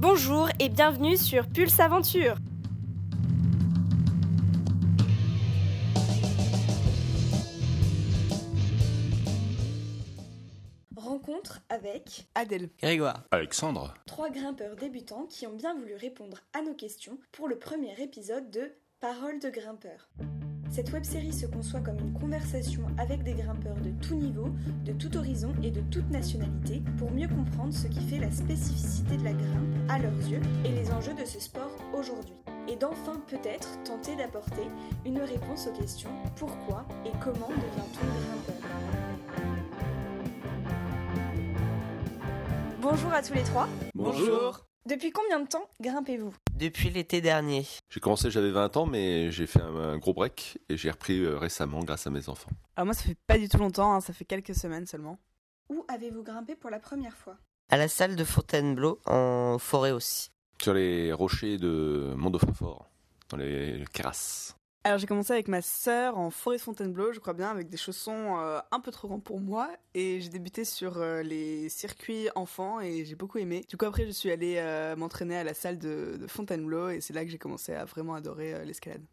Bonjour et bienvenue sur Pulse Aventure. Rencontre avec Adèle. Grégoire. Alexandre. trois grimpeurs débutants qui ont bien voulu répondre à nos questions pour le premier épisode de Paroles de grimpeurs. Cette web-série se conçoit comme une conversation avec des grimpeurs de tout niveau, de tout horizon et de toute nationalité pour mieux comprendre ce qui fait la spécificité de la grimpe à leurs yeux et les enjeux de ce sport aujourd'hui. Et d'enfin peut-être tenter d'apporter une réponse aux questions pourquoi et comment devient-on grimpeur? Bonjour à tous les trois. Depuis combien de temps grimpez-vous? Depuis l'été dernier. J'ai commencé, j'avais 20 ans, mais j'ai fait un, un gros break et j'ai repris euh, récemment grâce à mes enfants. Alors moi ça fait pas du tout longtemps, hein, ça fait quelques semaines seulement. Où avez-vous grimpé pour la première fois? À la salle de Fontainebleau, en forêt aussi. Sur les rochers de Mont-Dauphin-Fort, dans les Quérasses. Alors j'ai commencé avec ma sœur en forêt de Fontainebleau, je crois bien, avec des chaussons euh, un peu trop grands pour moi. Et j'ai débuté sur euh, les circuits enfants et j'ai beaucoup aimé. Du coup après je suis allée euh, m'entraîner à la salle de, de Fontainebleau et c'est là que j'ai commencé à vraiment adorer euh, l'escalade.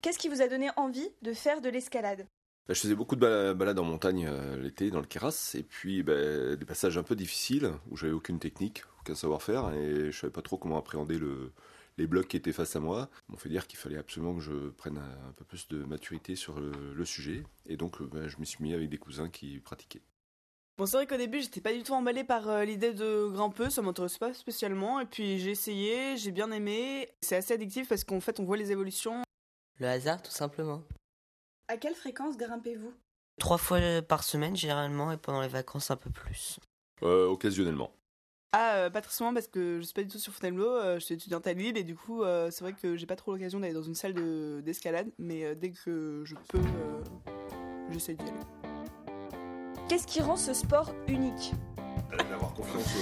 Qu'est-ce qui vous a donné envie de faire de l'escalade? Bah, je faisais beaucoup de bala- balades en montagne euh, l'été, dans le Quéras, et puis bah, des passages un peu difficiles, où j'avais aucune technique, aucun savoir-faire, et je savais pas trop comment appréhender le, les blocs qui étaient face à moi. On fait dire qu'il fallait absolument que je prenne un, un peu plus de maturité sur le, le sujet, et donc euh, bah, je me suis mis avec des cousins qui pratiquaient. Bon c'est vrai qu'au début j'étais pas du tout emballée par euh, l'idée de grimper, ça m'intéressait pas spécialement. Et puis j'ai essayé, j'ai bien aimé. C'est assez addictif parce qu'en fait on voit les évolutions. Le hasard, tout simplement. À quelle fréquence grimpez-vous? Trois fois par semaine, généralement, et pendant les vacances, un peu plus. Euh, occasionnellement. Ah, euh, pas très souvent parce que je suis pas du tout sur Fontainebleau, euh, je suis étudiante à Lille et du coup euh, c'est vrai que j'ai pas trop l'occasion d'aller dans une salle de- d'escalade, mais euh, dès que je peux, euh, j'essaie d'y aller. Qu'est-ce qui rend ce sport unique D'avoir confiance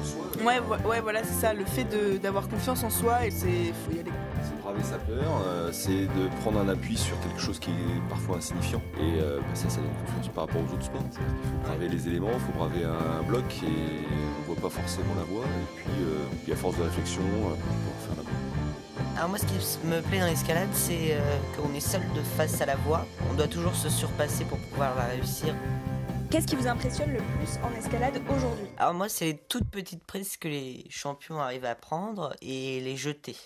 en soi. Ouais, ouais voilà c'est ça, le fait d'avoir confiance en soi et c'est faut y aller. C'est braver sa peur, euh, c'est de prendre un appui sur quelque chose qui est parfois insignifiant. Et euh, bah, ça, ça donne confiance par rapport aux autres sports. Qu'il faut braver les éléments, il faut braver un bloc et on voit pas forcément la voie. Et puis, euh, puis à force de réflexion, euh, on va faire la voie. Alors moi, ce qui me plaît dans l'escalade, c'est euh, qu'on est seul de face à la voie. On doit toujours se surpasser pour pouvoir la réussir. Qu'est-ce qui vous impressionne le plus en escalade aujourd'hui? Alors moi, c'est les toutes petites prises que les champions arrivent à prendre et les jeter.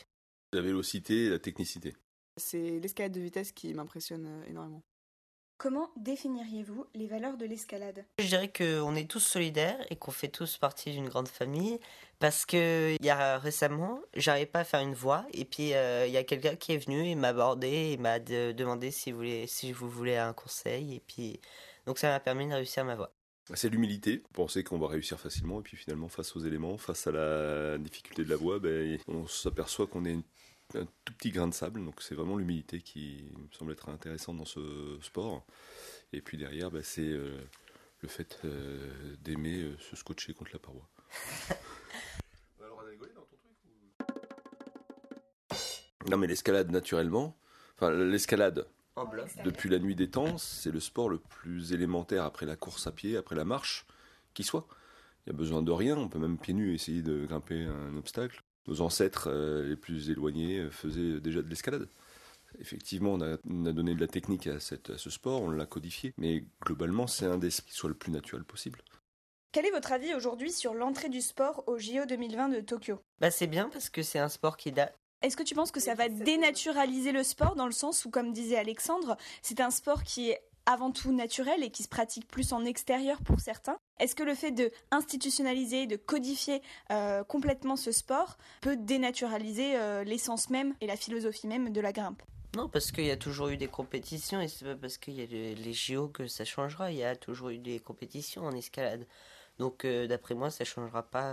La vélocité et la technicité. C'est l'escalade de vitesse qui m'impressionne euh, énormément. Comment définiriez-vous les valeurs de l'escalade? Je dirais qu'on est tous solidaires et qu'on fait tous partie d'une grande famille parce que il y a récemment, j'arrivais pas à faire une voix et puis euh, il y a quelqu'un qui est venu et m'a abordé et m'a de- demandé si vous voulez, si vous voulez un conseil et puis donc ça m'a permis de réussir ma voix. C'est l'humilité, penser qu'on va réussir facilement, et puis finalement, face aux éléments, face à la difficulté de la voie, ben, on s'aperçoit qu'on est une- un tout petit grain de sable. Donc c'est vraiment l'humilité qui me semble être intéressante dans ce sport. Et puis derrière, ben, c'est euh, le fait euh, d'aimer euh, se scotcher contre la paroi. Non mais l'escalade naturellement, enfin l'escalade En bloc. depuis la nuit des temps, c'est le sport le plus élémentaire après la course à pied, après la marche, qui soit. Il n'y a besoin de rien, on peut même pieds nus essayer de grimper un obstacle. Nos ancêtres euh, les plus éloignés euh, faisaient déjà de l'escalade. Effectivement, on a, on a donné de la technique à, cette- à ce sport, on l'a codifié, mais globalement, c'est un des qui soit le plus naturel possible. Quel est votre avis aujourd'hui sur l'entrée du sport au JO 2020 de Tokyo? Bah c'est bien parce que c'est un sport qui date. Est-ce que tu penses que ça va dénaturaliser le sport dans le sens où, comme disait Alexandre, c'est un sport qui est avant tout naturel et qui se pratique plus en extérieur pour certains Est-ce que le fait de institutionnaliser, de codifier euh, complètement ce sport peut dénaturaliser euh, l'essence même et la philosophie même de la grimpe? Non, parce qu'il y a toujours eu des compétitions et c'est pas parce qu'il y a le- les JO que ça changera. Il y a toujours eu des compétitions en escalade. Donc, euh, d'après moi, ça changera pas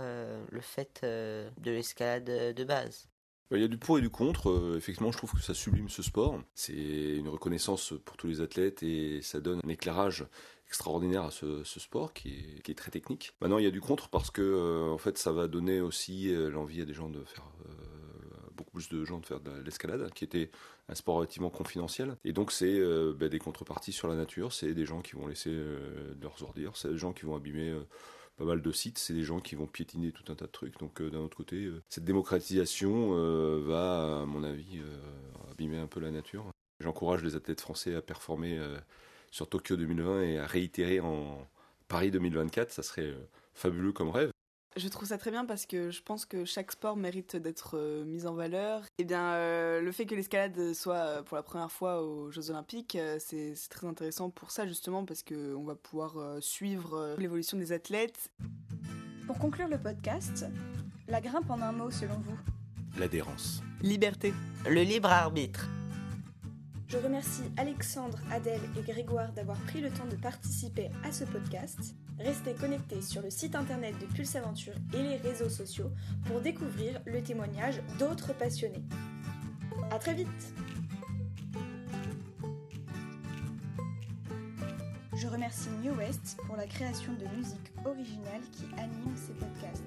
le fait de l'escalade de base. Il y a du pour et du contre. Euh, effectivement, je trouve que ça sublime ce sport. C'est une reconnaissance pour tous les athlètes et ça donne un éclairage extraordinaire à ce, sport qui est, très technique. Maintenant, il y a du contre parce que euh, en fait, ça va donner aussi euh, l'envie à des gens de faire beaucoup plus de gens de faire de l'escalade, qui était un sport relativement confidentiel. Et donc, c'est bah, des contreparties sur la nature. C'est des gens qui vont laisser leurs ordures. C'est des gens qui vont abîmer. Pas mal de sites, c'est des gens qui vont piétiner tout un tas de trucs. Donc d'un autre côté, cette démocratisation va, à mon avis, abîmer un peu la nature. J'encourage les athlètes français à performer sur Tokyo 2020 et à réitérer en Paris 2024. Ça serait fabuleux comme rêve. Je trouve ça très bien parce que je pense que chaque sport mérite d'être euh, mis en valeur. Et eh bien, euh, le fait que l'escalade soit euh, pour la première fois aux Jeux Olympiques, c'est très intéressant pour ça justement parce qu'on va pouvoir suivre l'évolution des athlètes. Pour conclure le podcast, la grimpe en un mot selon vous? L'adhérence. Liberté. Le libre arbitre. Je remercie Alexandre, Adèle et Grégoire d'avoir pris le temps de participer à ce podcast. Restez connectés sur le site internet de Pulse Aventure et les réseaux sociaux pour découvrir le témoignage d'autres passionnés. A très vite Je remercie New West pour la création de musique originale qui anime ces podcasts.